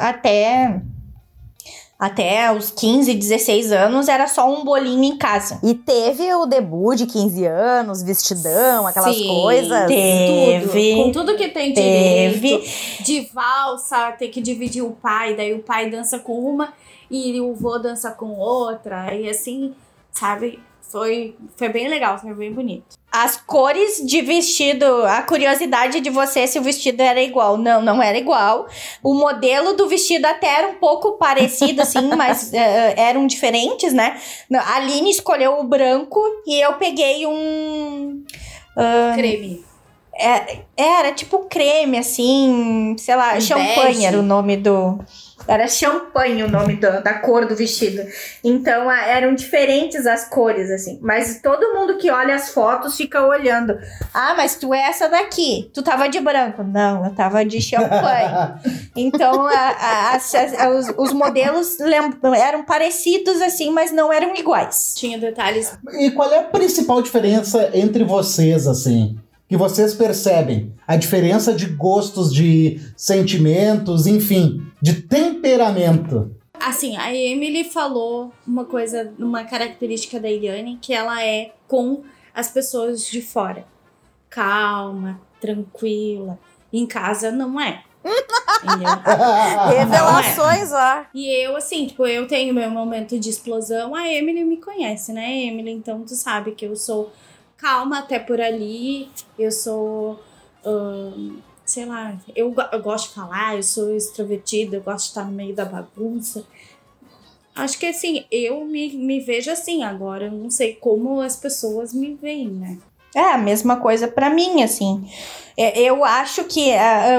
S3: até até os 15, 16 anos era só um bolinho em casa.
S2: E teve o debut de 15 anos, vestidão, aquelas Sim, coisas.
S3: Teve.
S4: Tudo. Com tudo que tem teve. direito. De valsa, ter que dividir o pai, daí o pai dança com uma e o vô dança com outra. E assim, sabe? Foi, foi bem legal, foi bem bonito.
S3: As cores de vestido, a curiosidade de você se o vestido era igual. Não, não era igual. O modelo do vestido até era um pouco parecido, assim, mas uh, eram diferentes, né? A Aline escolheu o branco e eu peguei um.
S4: Uh, creme.
S3: É, era tipo creme, assim, sei lá, um champanhe era o nome do. Era champanhe o nome do, da cor do vestido. Então a, eram diferentes as cores, assim. Mas todo mundo que olha as fotos fica olhando. Ah, mas tu é essa daqui. Tu tava de branco. Não, eu tava de champanhe. então a, a, os, os, modelos eram parecidos, assim, mas não eram iguais.
S4: Tinha detalhes.
S1: E qual é a principal diferença entre vocês, assim? que vocês percebem a diferença de gostos, de sentimentos, enfim, de temperamento.
S4: Assim, a Emily falou uma coisa, uma característica da Eliane, que ela é com as pessoas de fora. Calma, tranquila. Em casa não é.
S2: Revelações, ó.
S4: E eu, assim, tipo, eu tenho meu momento de explosão. A Emily me conhece, né, Emily? Então tu sabe que eu sou calma até por ali. Eu sou. Sei lá, eu, eu gosto de falar, eu sou extrovertida, eu gosto de estar no meio da bagunça. Acho que assim, eu me, me vejo assim agora. Eu não sei como as pessoas me veem, né?
S3: É a mesma coisa para mim, assim. É, eu acho que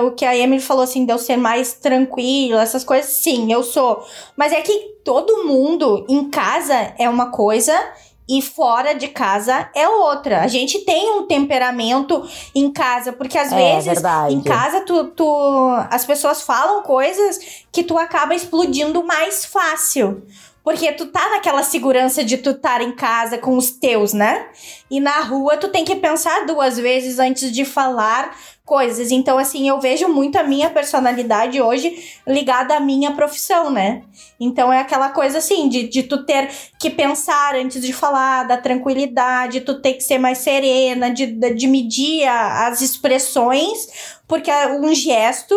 S3: o que a Emily falou, assim, de eu ser mais tranquila, essas coisas, sim, eu sou. Mas é que todo mundo em casa é uma coisa e fora de casa é outra. A gente tem um temperamento em casa, porque às é, vezes verdade. em casa tu, tu, as pessoas falam coisas que tu acaba explodindo mais fácil. Porque tu tá naquela segurança de tu estar em casa com os teus, né? E na rua tu tem que pensar duas vezes antes de falar coisas. Então, assim, eu vejo muito a minha personalidade hoje ligada à minha profissão, né? Então é aquela coisa assim, de, de tu ter que pensar antes de falar, da tranquilidade, tu ter que ser mais serena, de, de medir as expressões, porque um gesto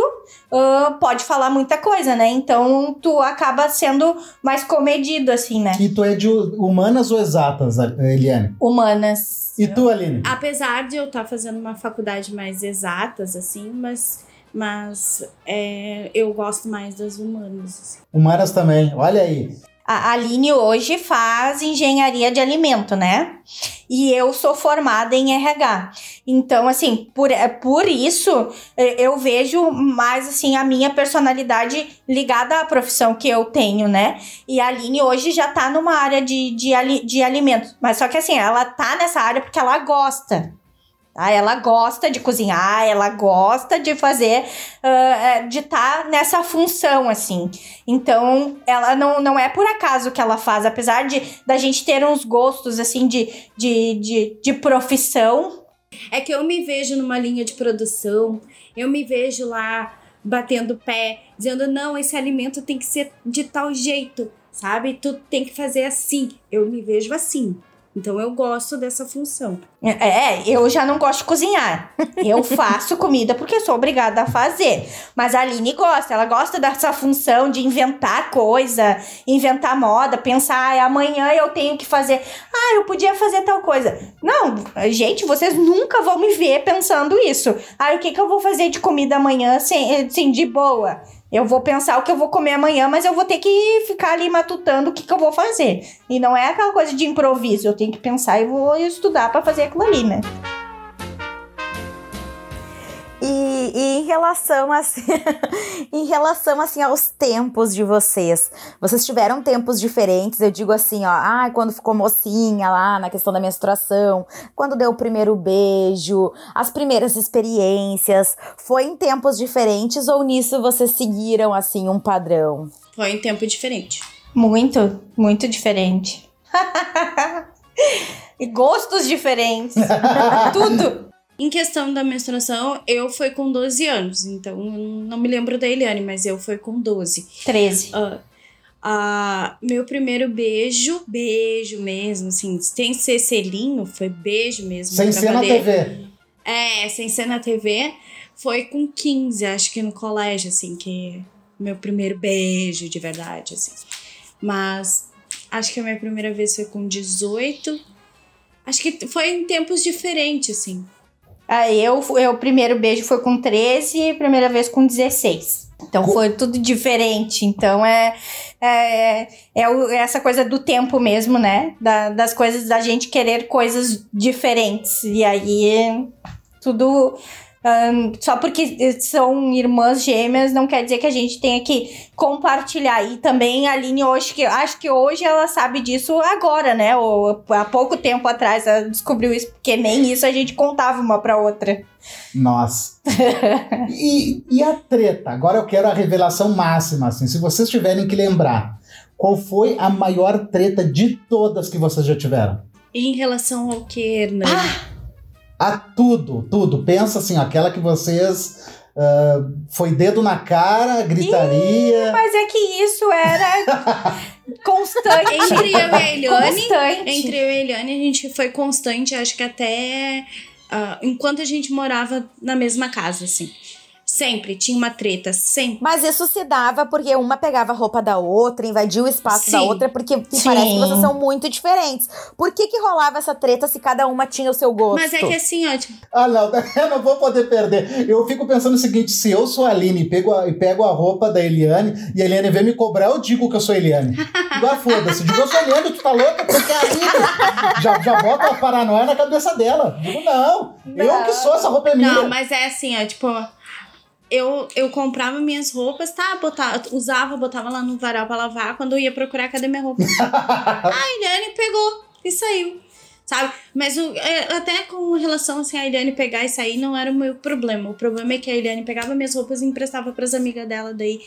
S3: uh, pode falar muita coisa, né? Então tu acaba sendo mais comedido, assim, né?
S1: E tu é de humanas ou exatas, Eliane?
S3: Humanas.
S1: E tu, Aline?
S4: Apesar de eu estar tá fazendo uma faculdade mais exatas, assim, mas mas é, eu gosto mais das humanas. Assim.
S1: Humanas também, olha aí.
S3: A Aline hoje faz engenharia de alimento, né? E eu sou formada em RH. Então, assim, por, é, por isso é, eu vejo mais assim a minha personalidade ligada à profissão que eu tenho, né? E a Aline hoje já tá numa área de, de, de alimentos. Mas só que assim, ela tá nessa área porque ela gosta. Ah, ela gosta de cozinhar, ela gosta de fazer, uh, de estar tá nessa função, assim. Então, ela não, não é por acaso que ela faz, apesar de da gente ter uns gostos, assim, de, de, de, de profissão.
S4: É que eu me vejo numa linha de produção, eu me vejo lá batendo pé, dizendo, não, esse alimento tem que ser de tal jeito, sabe? Tu tem que fazer assim. Eu me vejo assim. Então eu gosto dessa função.
S3: É, é, eu já não gosto de cozinhar. Eu faço comida porque sou obrigada a fazer. Mas a Aline gosta, ela gosta dessa função de inventar coisa, inventar moda, pensar, ah, amanhã eu tenho que fazer. Ah, eu podia fazer tal coisa. Não, gente, vocês nunca vão me ver pensando isso. Ah, o que, que eu vou fazer de comida amanhã sem, assim, de boa? Eu vou pensar o que eu vou comer amanhã, mas eu vou ter que ficar ali matutando o que, que eu vou fazer. E não é aquela coisa de improviso, eu tenho que pensar e vou estudar para fazer aquilo ali, né?
S2: E, e, em relação assim, em relação assim aos tempos de vocês, vocês tiveram tempos diferentes? Eu digo assim, ó, ah, quando ficou mocinha lá na questão da menstruação, quando deu o primeiro beijo, as primeiras experiências, foi em tempos diferentes ou nisso vocês seguiram assim um padrão?
S4: Foi em tempo diferente.
S3: Muito, muito diferente. e gostos diferentes. Tudo.
S4: Em questão da menstruação, eu fui com 12 anos. Então, não me lembro da Eliane, mas eu fui com 12.
S3: 13.
S4: Uh, uh, meu primeiro beijo, beijo mesmo, assim, sem ser selinho, foi beijo mesmo.
S1: Sem ser na TV.
S4: É, sem ser na TV. Foi com 15, acho que no colégio, assim, que meu primeiro beijo de verdade, assim. Mas acho que a minha primeira vez foi com 18. Acho que foi em tempos diferentes, assim.
S3: Aí eu, eu, o primeiro beijo foi com 13 e a primeira vez com 16. Então foi tudo diferente. Então é, é, é, o, é, essa coisa do tempo mesmo, né? Da, das coisas, da gente querer coisas diferentes. E aí tudo um, só porque são irmãs gêmeas não quer dizer que a gente tenha que compartilhar. E também a Aline hoje, que acho que hoje ela sabe disso agora, né? Ou há pouco tempo atrás ela descobriu isso, porque nem isso a gente contava uma pra outra.
S1: Nossa. e, e a treta? Agora eu quero a revelação máxima, assim. Se vocês tiverem que lembrar, qual foi a maior treta de todas que vocês já tiveram?
S4: Em relação ao que?
S3: Ah!
S1: A tudo, tudo. Pensa assim, aquela que vocês. Uh, foi dedo na cara, gritaria.
S3: Ih, mas é que isso era constante.
S4: Entre eu e a Eliane. Constante. Entre eu e a Eliane, a gente foi constante, acho que até uh, enquanto a gente morava na mesma casa, assim. Sempre, tinha uma treta, sempre.
S2: Mas isso se dava porque uma pegava a roupa da outra, invadia o espaço Sim. da outra, porque Sim. parece que vocês são muito diferentes. Por que que rolava essa treta se cada uma tinha o seu gosto?
S4: Mas é que assim, ó... Tipo...
S1: Ah, não, eu não vou poder perder. Eu fico pensando o seguinte, se eu sou a Aline e pego a, e pego a roupa da Eliane, e a Eliane vem me cobrar, eu digo que eu sou a Eliane. Igual foda-se. Digo, eu sou a Eliane, tu tá louca? Porque a Aline já, já bota a paranoia na cabeça dela. Digo, não, não, eu que sou, essa roupa é minha.
S4: Não, mas é assim, ó, tipo eu, eu comprava minhas roupas, tá? Botava, usava, botava lá no varal pra lavar. Quando eu ia procurar, cadê minha roupa? a Iriane pegou e saiu. Sabe? Mas o, é, até com relação assim, a Iriane pegar e sair não era o meu problema. O problema é que a Iriane pegava minhas roupas e emprestava pras amigas dela. Daí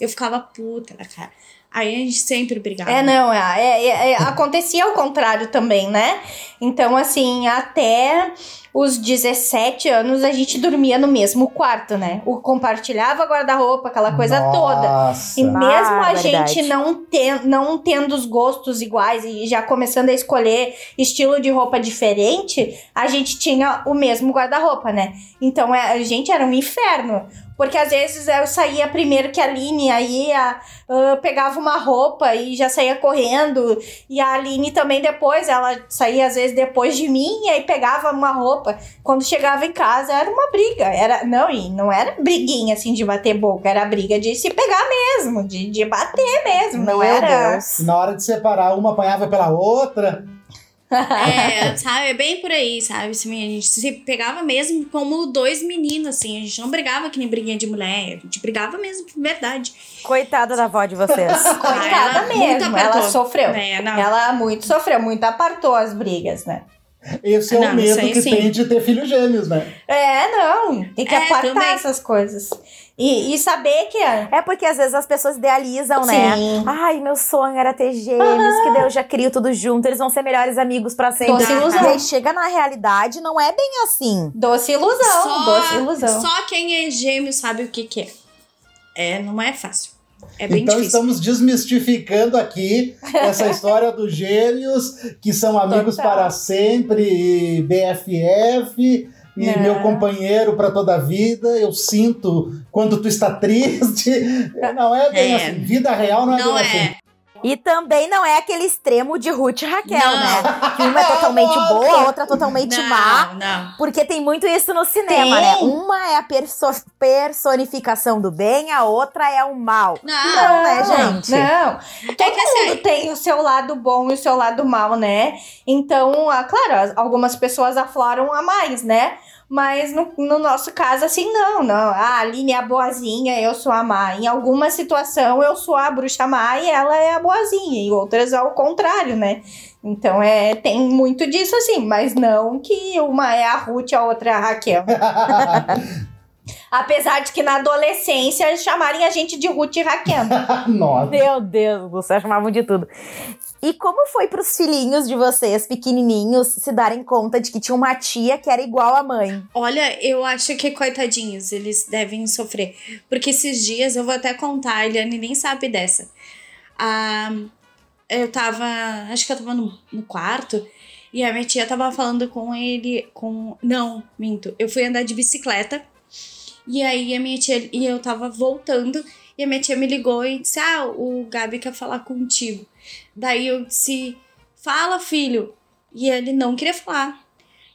S4: eu ficava puta da cara. Aí a gente sempre brigava.
S3: É, não, é, é, é, é, acontecia ao contrário também, né? Então, assim, até os 17 anos a gente dormia no mesmo quarto, né? O compartilhava guarda-roupa, aquela coisa toda.
S1: Nossa.
S3: E mesmo
S2: Ah,
S3: a
S2: verdade.
S3: gente não, ten, não tendo os gostos iguais e já começando a escolher estilo de roupa diferente, a gente tinha o mesmo guarda-roupa, né? Então é, a gente era um inferno. Porque às vezes eu saía primeiro que a Aline, aí a, ah, pegava uma roupa e já saía correndo. E a Aline também depois, ela saía às vezes depois de mim e aí pegava uma roupa. Quando chegava em casa era uma briga. Era, não, e não era briguinha assim de bater boca, era briga de se pegar mesmo, de, de bater mesmo. Não
S2: Meu
S3: era.
S2: Deus.
S1: Na hora de separar, uma apanhava pela outra.
S4: É, sabe? É bem por aí, sabe? Assim, a gente se pegava mesmo como dois meninos, assim. A gente não brigava que nem briguinha de mulher. A gente brigava mesmo, de verdade.
S2: Coitada da avó de vocês.
S3: Coitada mesmo, ela sofreu.
S4: É.
S3: Ela muito sofreu, muito apartou as brigas, né?
S1: Esse é
S4: Não,
S1: o medo que
S4: sim.
S1: tem de ter filhos gêmeos, né?
S3: É, não. Tem que
S4: É,
S3: apartar
S4: também.
S3: essas coisas. E, e saber que. é-
S2: É porque às vezes as pessoas idealizam, né?
S3: Sim.
S2: Ai, meu sonho era ter gêmeos, que Deus já cria tudo junto, eles vão ser melhores amigos pra sempre.
S3: Doce ilusão.
S2: E aí chega na realidade, não é bem assim.
S3: Doce ilusão, doce ilusão.
S4: só quem é gêmeo sabe o que, que é. É, não é fácil. É bem
S1: então
S4: difícil.
S1: estamos desmistificando aqui essa história dos gêmeos, que são amigos
S3: Total.
S1: para sempre, BFF. E
S3: É.
S1: meu companheiro para toda a vida, eu sinto quando tu está triste. Não é bem
S4: É.
S1: assim. Vida real não é
S4: Não
S1: bem
S4: é.
S1: assim.
S2: E também não é aquele extremo de Ruth e Raquel,
S4: Não.
S2: né? Que uma é totalmente boa, a outra totalmente má.
S4: Não, não.
S2: Porque tem muito isso no cinema,
S3: Tem.
S2: né? Uma é a perso- personificação do bem, a outra é o mal.
S4: Não,
S2: Não, né, gente?
S3: Não. Todo
S4: É que assim-
S3: mundo tem o seu lado bom e o seu lado mal, né? Então, ah, claro, as- algumas pessoas afloram a mais, né? Mas no, no nosso caso, assim, não, não. A Aline é a boazinha, eu sou a má. Em alguma situação, eu sou a bruxa má e ela é a boazinha. Em outras, ao contrário, né? Então, é, tem muito disso, assim. Mas não que uma é a Ruth e a outra é a Raquel. Apesar de que na adolescência chamarem a gente de Ruth e Raquel.
S1: Nossa.
S2: Meu Deus, vocês chamavam de tudo. E como foi pros filhinhos de vocês, pequenininhos, se darem conta de que tinha uma tia que era igual à mãe?
S4: Olha, eu acho que coitadinhos, eles devem sofrer. Porque esses dias, eu vou até contar, a Eliane nem sabe dessa. Ah, eu tava, acho que eu tava no, no quarto, e a minha tia tava falando com ele, com... Não, minto, eu fui andar de bicicleta, e aí a minha tia, e eu tava voltando, e a minha tia me ligou e disse, ah, o Gabi quer falar contigo. Daí eu disse, fala filho. E ele não queria falar.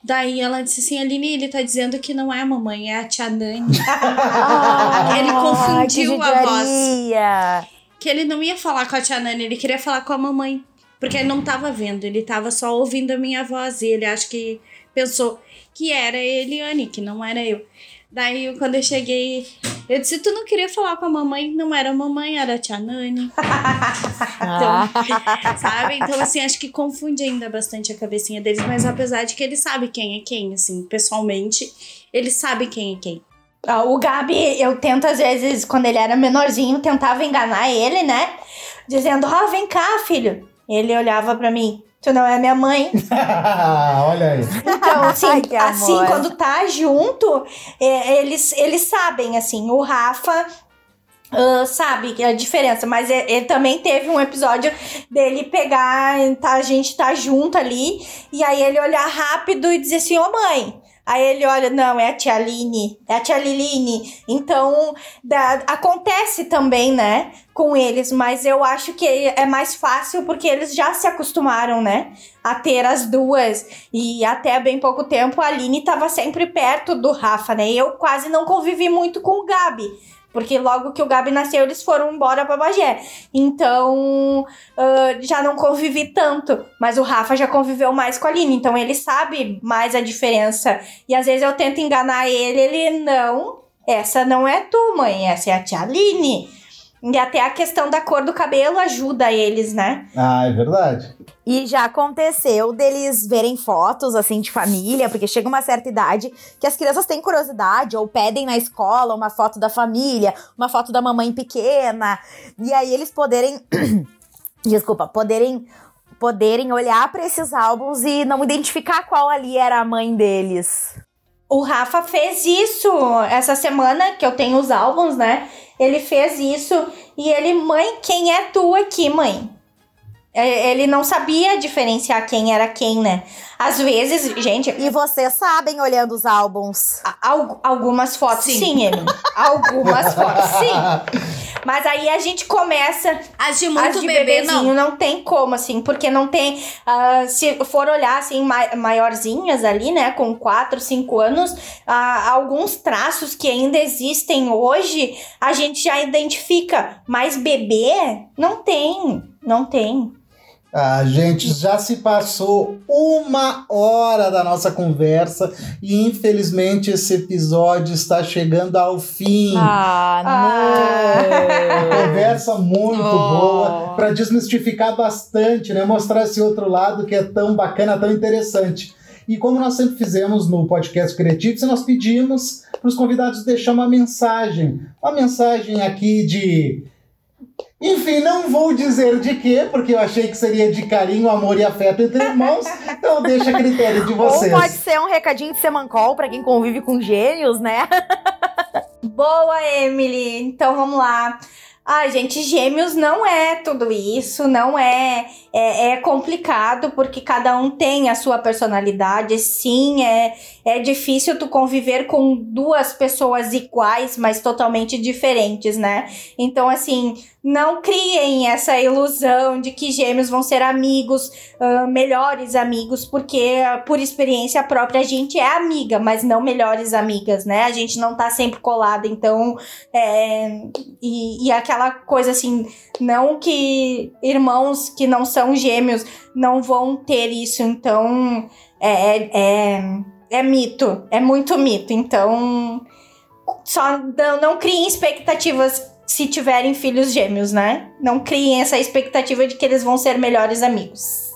S4: Daí ela disse assim, Aline, ele tá dizendo que não é a mamãe, é a tia Nani. Ele confundiu
S2: que
S4: a voz. que ele não ia falar com a tia Nani, ele queria falar com a mamãe. Porque ele não tava vendo, ele tava só ouvindo a minha voz. E ele acho que pensou que era a Eliane, que não era eu. Daí, quando eu cheguei, eu disse: Tu não queria falar com a mamãe? Não era a mamãe, era a tia Nani. Então, sabe? Então, assim, acho que confunde ainda bastante a cabecinha deles. Mas apesar de que ele sabe quem é quem, assim, pessoalmente, ele sabe quem é quem.
S3: Ah, O Gabi, eu tento às vezes, quando ele era menorzinho, tentava enganar ele, né? Dizendo, ó, vem cá, filho. Ele olhava pra mim, tu não é minha mãe.
S1: Olha aí.
S3: Então, assim,
S2: Ai,
S3: assim quando tá junto, é, eles, eles sabem, assim, o Rafa. ah, sabe que a diferença, mas e- ele também teve um episódio dele pegar, tá, a gente tá junto ali, e aí ele olhar rápido e dizer assim, ô mãe. Aí ele olha, não, é a tia Aline, é a tia Liline. Então, da- acontece também, né, com eles, mas eu acho que é mais fácil porque eles já se acostumaram, né, a ter as duas. E até bem pouco tempo a Aline tava sempre perto do Rafa, né? Eu quase não convivi muito com o Gabi. Porque logo que o Gabi nasceu, eles foram embora pra Bagé. Então, ah, já não convivi tanto. Mas o Rafa já conviveu mais com a Aline. Então, ele sabe mais a diferença. E às vezes eu tento enganar ele, ele não. Essa não é tu, mãe. Essa é a tia Aline. E até a questão da cor do cabelo ajuda eles, né?
S1: Ah, é verdade.
S2: E já aconteceu deles verem fotos, assim, de família, porque chega uma certa idade que as crianças têm curiosidade ou pedem na escola uma foto da família, uma foto da mamãe pequena, e aí eles poderem. Desculpa, poderem poderem olhar para esses álbuns e não identificar qual ali era a mãe deles.
S3: O Rafa fez isso essa semana que eu tenho os álbuns, né? Ele fez isso e ele, mãe, quem é tu aqui, mãe? É, ele não sabia diferenciar quem era quem, né? Às vezes, gente.
S2: E vocês sabem olhando os álbuns?
S3: Al algumas fotos, sim, sim algumas fotos, sim. Mas aí a gente começa.
S4: As de muito as de bebê, não.
S3: não tem como, assim, porque não tem. Uh, se for olhar, assim, ma maiorzinhas ali, né, com 4, 5 anos, uh, alguns traços que ainda existem hoje, a gente já identifica. Mas bebê, não tem. Não tem.
S1: A gente já se passou uma hora da nossa conversa e infelizmente esse episódio está chegando ao fim.
S2: Ah,
S1: não! Uma conversa muito oh. boa para desmistificar bastante, né? Mostrar esse outro lado que é tão bacana, tão interessante. E como nós sempre fizemos no podcast Criativo, nós pedimos para os convidados deixar uma mensagem, uma mensagem aqui de enfim, não vou dizer de quê, porque eu achei que seria de carinho, amor e afeto entre irmãos, então deixa a critério de vocês.
S2: Ou pode ser um recadinho de semancol para quem convive com gênios, né?
S3: Boa, Emily! Então vamos lá. Ah, gente, gêmeos não é tudo isso, não é, é, é complicado porque cada um tem a sua personalidade. Sim, é, é difícil tu conviver com duas pessoas iguais, mas totalmente diferentes, né? Então, assim, não criem essa ilusão de que gêmeos vão ser amigos, uh, melhores amigos, porque por experiência própria a gente é amiga, mas não melhores amigas, né? A gente não tá sempre colada, então. É, e, e aquela coisa assim, não que irmãos que não são gêmeos não vão ter isso, então. É, é, é, mito, é muito mito, então. Só não, não criem expectativas se tiverem filhos gêmeos, né? Não criem essa expectativa de que eles vão ser melhores amigos.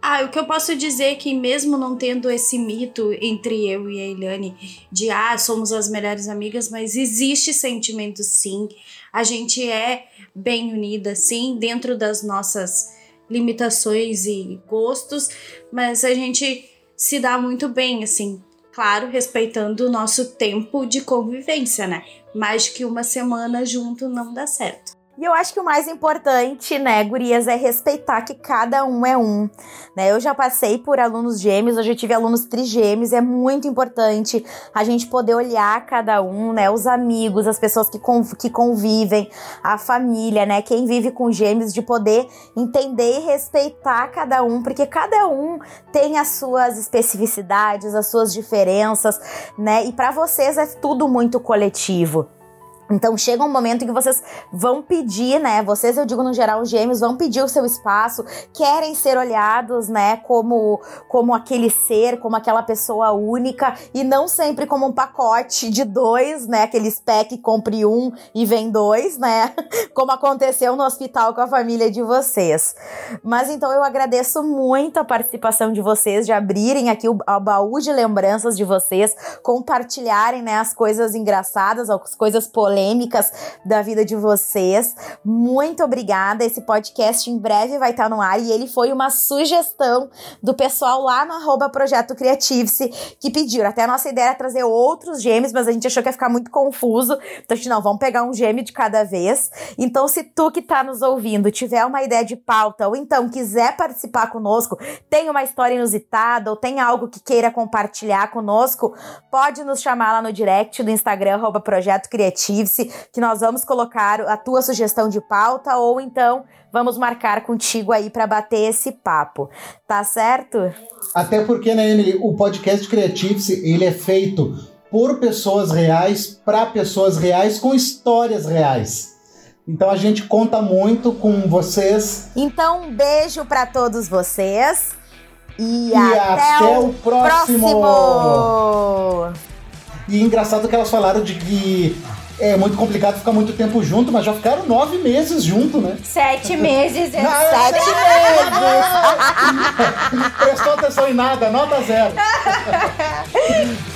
S4: Ah, o que eu posso dizer é que mesmo não tendo esse mito entre eu e a Eliane de ah, somos as melhores amigas, mas existe sentimento sim. A gente é bem unida sim, dentro das nossas limitações e gostos, mas a gente se dá muito bem assim, claro, respeitando o nosso tempo de convivência, né? mais que uma semana junto não dá certo.
S2: E eu acho que o mais importante, né, gurias, é respeitar que cada um é um, né? Eu já passei por alunos gêmeos, eu já tive alunos trigêmeos, é muito importante a gente poder olhar cada um, né, os amigos, as pessoas que, conv que convivem, a família, né, quem vive com gêmeos, de poder entender e respeitar cada um, porque cada um tem as suas especificidades, as suas diferenças, né? E para vocês é tudo muito coletivo. Então chega um momento em que vocês vão pedir, né? Vocês, eu digo no geral, os gêmeos vão pedir o seu espaço, querem ser olhados, né? Como, como aquele ser, como aquela pessoa única e não sempre como um pacote de dois, né? Aqueles pack compre um e vem dois, né? Como aconteceu no hospital com a família de vocês. Mas então eu agradeço muito a participação de vocês, de abrirem aqui o, o baú de lembranças de vocês, compartilharem, né? As coisas engraçadas, as coisas polêmicas polêmicas da vida de vocês. Muito obrigada. Esse podcast em breve vai estar no ar e ele foi uma sugestão do pessoal lá no arroba Projeto Creative-se que pediram. Até a nossa ideia era trazer outros gêmeos, mas a gente achou que ia ficar muito confuso. Então a gente, não, vamos pegar um gêmeo de cada vez. Então, se tu que tá nos ouvindo tiver uma ideia de pauta ou então quiser participar conosco, tem uma história inusitada ou tem algo que queira compartilhar conosco, pode nos chamar lá no direct do Instagram, arroba Projeto Que nós vamos colocar a tua sugestão de pauta ou então vamos marcar contigo aí para bater esse papo. Tá certo?
S1: Até porque, né, Emily, o podcast Creatives, ele é feito por pessoas reais, para pessoas reais, com histórias reais. Então a gente conta muito com vocês.
S2: Então um beijo para todos vocês e,
S1: e até, até, o próximo. próximo. E engraçado que elas falaram de que é muito complicado ficar muito tempo junto, mas já ficaram nove meses junto, né?
S3: Sete meses. É
S1: Ah,
S3: sete
S1: meses! Prestou atenção em nada, nota zero.